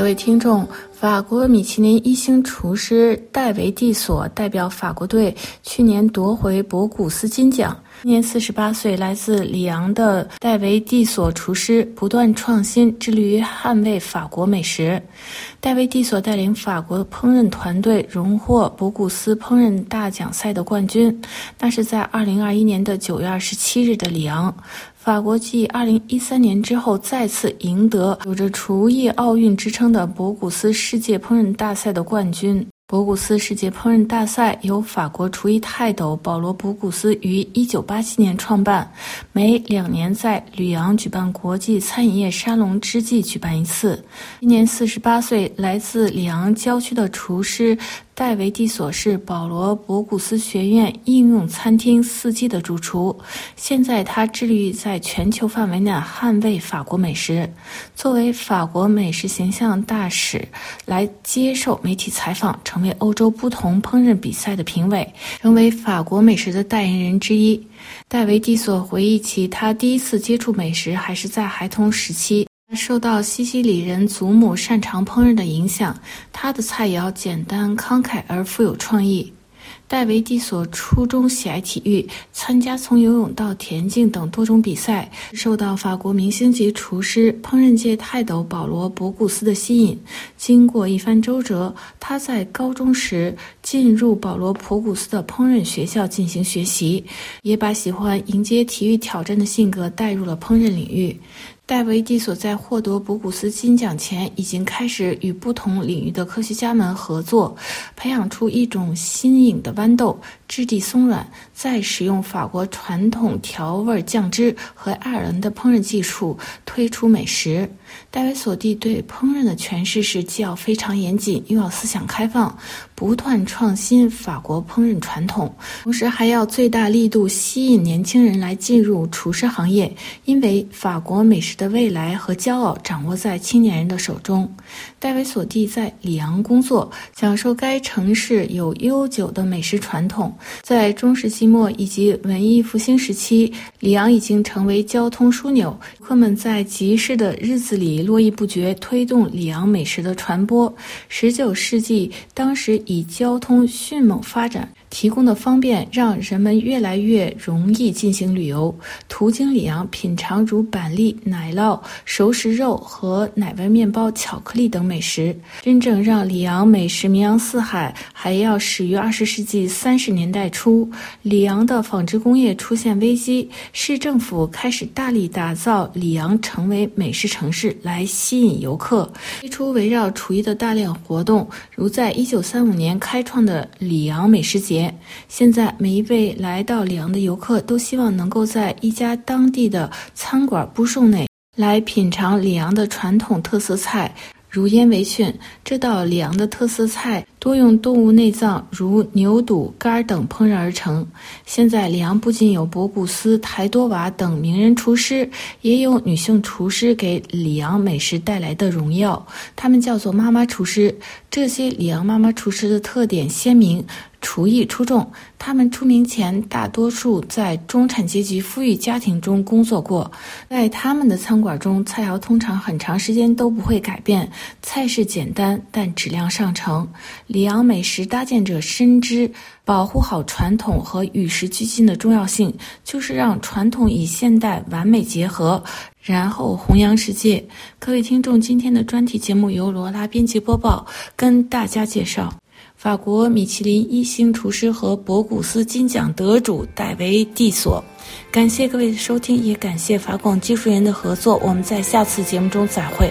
各位听众，法国米其林一星厨师戴维·蒂索代表法国队去年夺回博古斯金奖。今年四十八岁，来自里昂的戴维·蒂索厨师不断创新，致力于捍卫法国美食。戴维·蒂索带领法国烹饪团队荣获博古斯烹饪大奖赛的冠军，那是在二零二一年的九月二十七日的里昂。法国继二零一三年之后，再次赢得有着厨艺奥运之称的博古斯世界烹饪大赛的冠军。博古斯世界烹饪大赛由法国厨艺泰斗保罗·博古斯于1987年创办，每两年在吕昂举办国际餐饮业沙龙之际举办一次。今年48岁，来自里昂郊区的厨师。戴维·蒂索是保罗·博古斯学院应用餐厅四季的主厨，现在他致力于在全球范围内捍卫法国美食。作为法国美食形象大使，来接受媒体采访，成为欧洲不同烹饪比赛的评委，成为法国美食的代言人之一。戴维·蒂索回忆起他第一次接触美食，还是在孩童时期。受到西西里人祖母擅长烹饪的影响，他的菜肴简单慷慨而富有创意。戴维·蒂索初中喜爱体育，参加从游泳到田径等多种比赛，受到法国明星级厨师、烹饪界泰斗保罗·博古斯的吸引。经过一番周折，他在高中时进入保罗·博古斯的烹饪学校进行学习，也把喜欢迎接体育挑战的性格带入了烹饪领域。戴维·蒂索在获得博古斯金奖前，已经开始与不同领域的科学家们合作，培养出一种新颖的豌豆。质地松软，再使用法国传统调味酱汁和爱尔兰的烹饪技术推出美食。戴维索蒂对烹饪的诠释是既要非常严谨，又要思想开放，不断创新法国烹饪传统，同时还要最大力度吸引年轻人来进入厨师行业，因为法国美食的未来和骄傲掌握在青年人的手中。戴维索蒂在里昂工作，享受该城市有悠久的美食传统。在中世纪末以及文艺复兴时期，里昂已经成为交通枢纽。客们在集市的日子里络绎不绝，推动里昂美食的传播。十九世纪，当时以交通迅猛发展。提供的方便让人们越来越容易进行旅游，途经里昂品尝如板栗、奶酪、熟食肉和奶味面包、巧克力等美食。真正让里昂美食名扬四海，还要始于二十世纪三十年代初，里昂的纺织工业出现危机，市政府开始大力打造里昂成为美食城市，来吸引游客，推出围绕厨艺的大量活动，如在一九三五年开创的里昂美食节。现在，每一位来到里昂的游客都希望能够在一家当地的餐馆布送内来品尝里昂的传统特色菜。如烟围裙，这道里昂的特色菜多用动物内脏，如牛肚、肝等烹饪而成。现在，里昂不仅有博古斯、台多瓦等名人厨师，也有女性厨师给里昂美食带来的荣耀，他们叫做妈妈厨师。这些里昂妈妈厨师的特点鲜明。厨艺出众，他们出名前大多数在中产阶级富裕家庭中工作过。在他们的餐馆中，菜肴通常很长时间都不会改变，菜式简单但质量上乘。里昂美食搭建者深知保护好传统和与时俱进的重要性，就是让传统与现代完美结合，然后弘扬世界。各位听众，今天的专题节目由罗拉编辑播报，跟大家介绍。法国米其林一星厨师和博古斯金奖得主戴维·蒂索，感谢各位的收听，也感谢法广技术员的合作。我们在下次节目中再会。